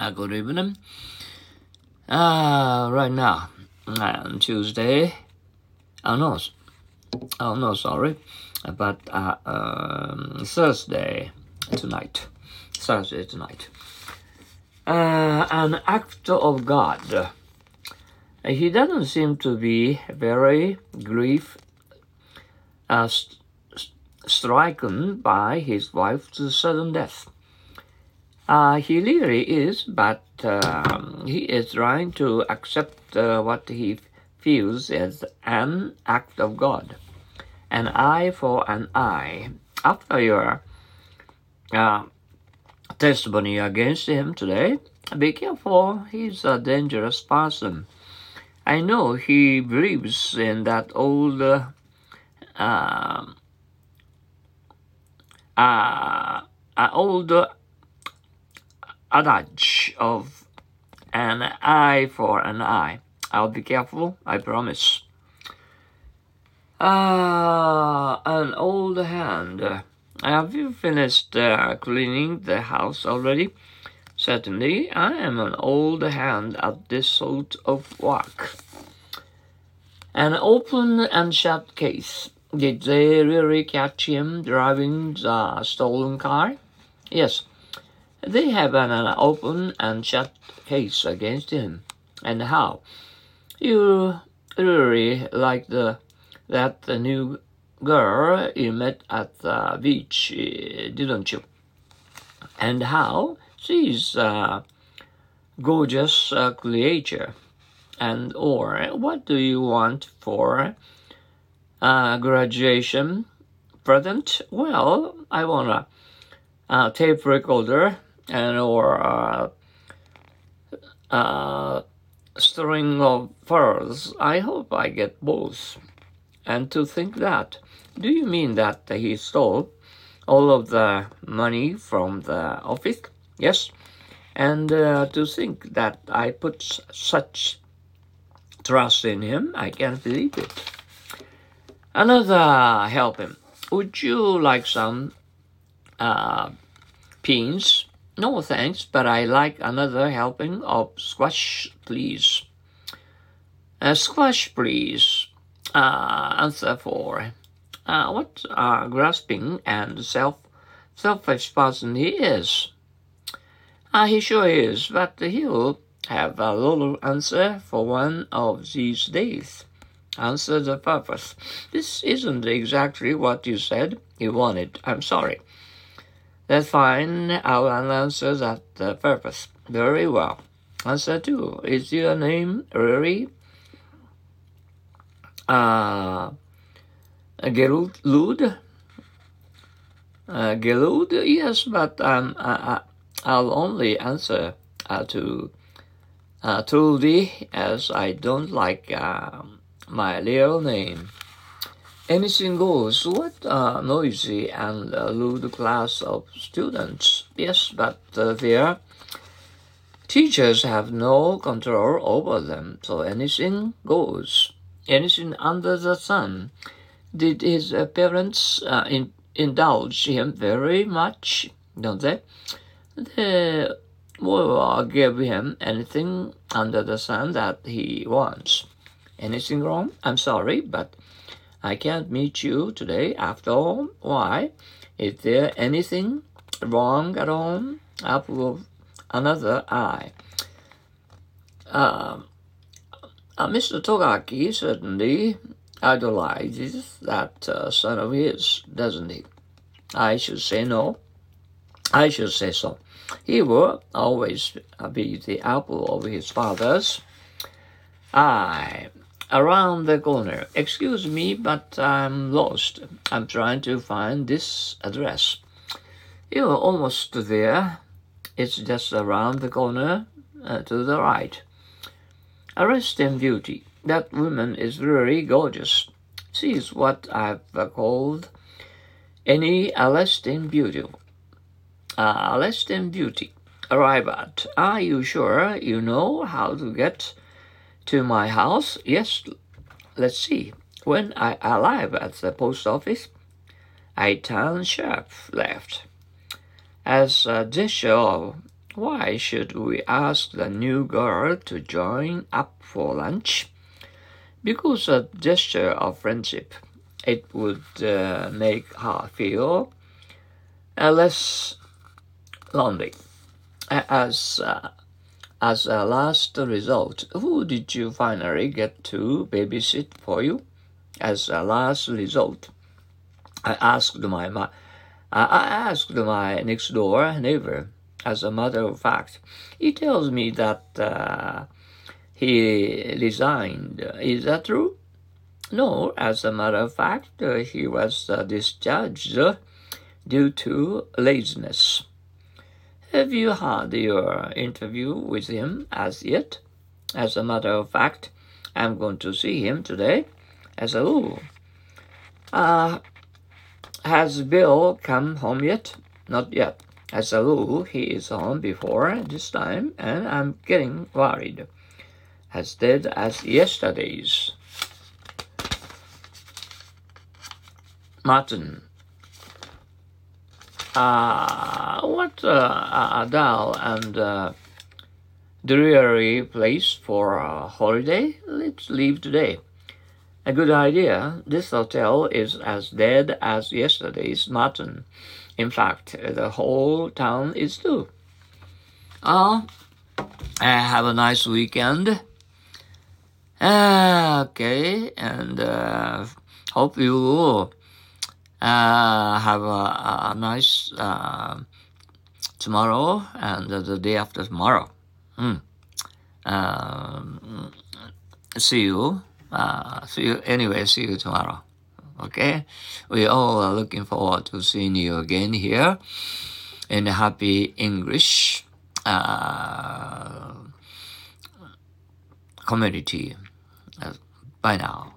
Uh, good evening. Uh, right now, on Tuesday, oh no, oh no, sorry, but uh, um, Thursday tonight, Thursday tonight. Uh, an act of God. He doesn't seem to be very grief uh, st- stricken by his wife's sudden death. Uh, he really is, but um, he is trying to accept uh, what he feels as an act of God. An eye for an eye. After your uh, testimony against him today, be careful, he's a dangerous person. I know he believes in that old uh, uh, uh, old adage of an eye for an eye. I'll be careful, I promise. Ah, an old hand. Have you finished uh, cleaning the house already? Certainly, I am an old hand at this sort of work. An open and shut case. Did they really catch him driving the stolen car? Yes, they have an, an open and shut case against him. And how? You really like the that new girl you met at the beach, didn't you? And how? She's a gorgeous uh, creature. And or what do you want for uh, graduation present? Well, I want a, a tape recorder and or uh, uh, string of pearls. I hope I get both. And to think that, do you mean that he stole all of the money from the office? Yes. And uh, to think that I put such trust in him, I can't believe it. Another helping. Would you like some uh, pins? No thanks, but I like another helping of squash, please. Uh, squash, please. Uh, answer for. Uh, what a grasping and self selfish person he is. Uh, he sure is, but he'll have a little answer for one of these days. Answer the purpose. This isn't exactly what you said you wanted. I'm sorry. That's fine. I'll answer that purpose. Very well. Answer to. Is your name really uh, Gerud? Uh, Gerud? Yes, but um, I, will only answer uh, to uh, Trudy as I don't like uh, my real name. Anything goes. What a noisy and uh, lewd class of students. Yes, but uh, their teachers have no control over them, so anything goes. Anything under the sun. Did his uh, parents uh, in, indulge him very much? Don't they? They will give him anything under the sun that he wants. Anything wrong? I'm sorry, but I can't meet you today after all. Why? Is there anything wrong at all? Up with another eye. Uh, uh, Mr. Togaki certainly idolizes that uh, son of his, doesn't he? I should say no. I should say so. He will always be the apple of his father's eye around the corner. Excuse me, but I'm lost. I'm trying to find this address. You're almost there. It's just around the corner uh, to the right. Arresting beauty. That woman is really gorgeous. She is what I've uh, called any arresting beauty. Uh, arresting beauty. Arrive at. Are you sure you know how to get to my house. Yes, let's see. When I arrived at the post office, I turned sharp left. As a gesture of Why should we ask the new girl to join up for lunch? Because a gesture of friendship. It would uh, make her feel uh, less lonely. As uh, as a last result, who did you finally get to babysit for you? As a last result, I asked my, my I asked my next door neighbor. As a matter of fact, he tells me that uh, he resigned. Is that true? No, as a matter of fact, uh, he was uh, discharged due to laziness. Have you had your interview with him as yet? As a matter of fact, I'm going to see him today as a rule. Uh, has Bill come home yet? Not yet. As a rule, he is home before this time, and I'm getting worried. As dead as yesterday's. Martin. Uh, what uh, a dull and uh, dreary place for a holiday? Let's leave today. A good idea. This hotel is as dead as yesterday's mutton. In fact, the whole town is too. Ah, uh, have a nice weekend. Uh, okay, and uh, hope you uh, have a, a nice uh, tomorrow and the day after tomorrow. Mm. Um, see you. Uh, see you anyway. See you tomorrow. Okay, we all are looking forward to seeing you again here in Happy English uh, community. Uh, bye now.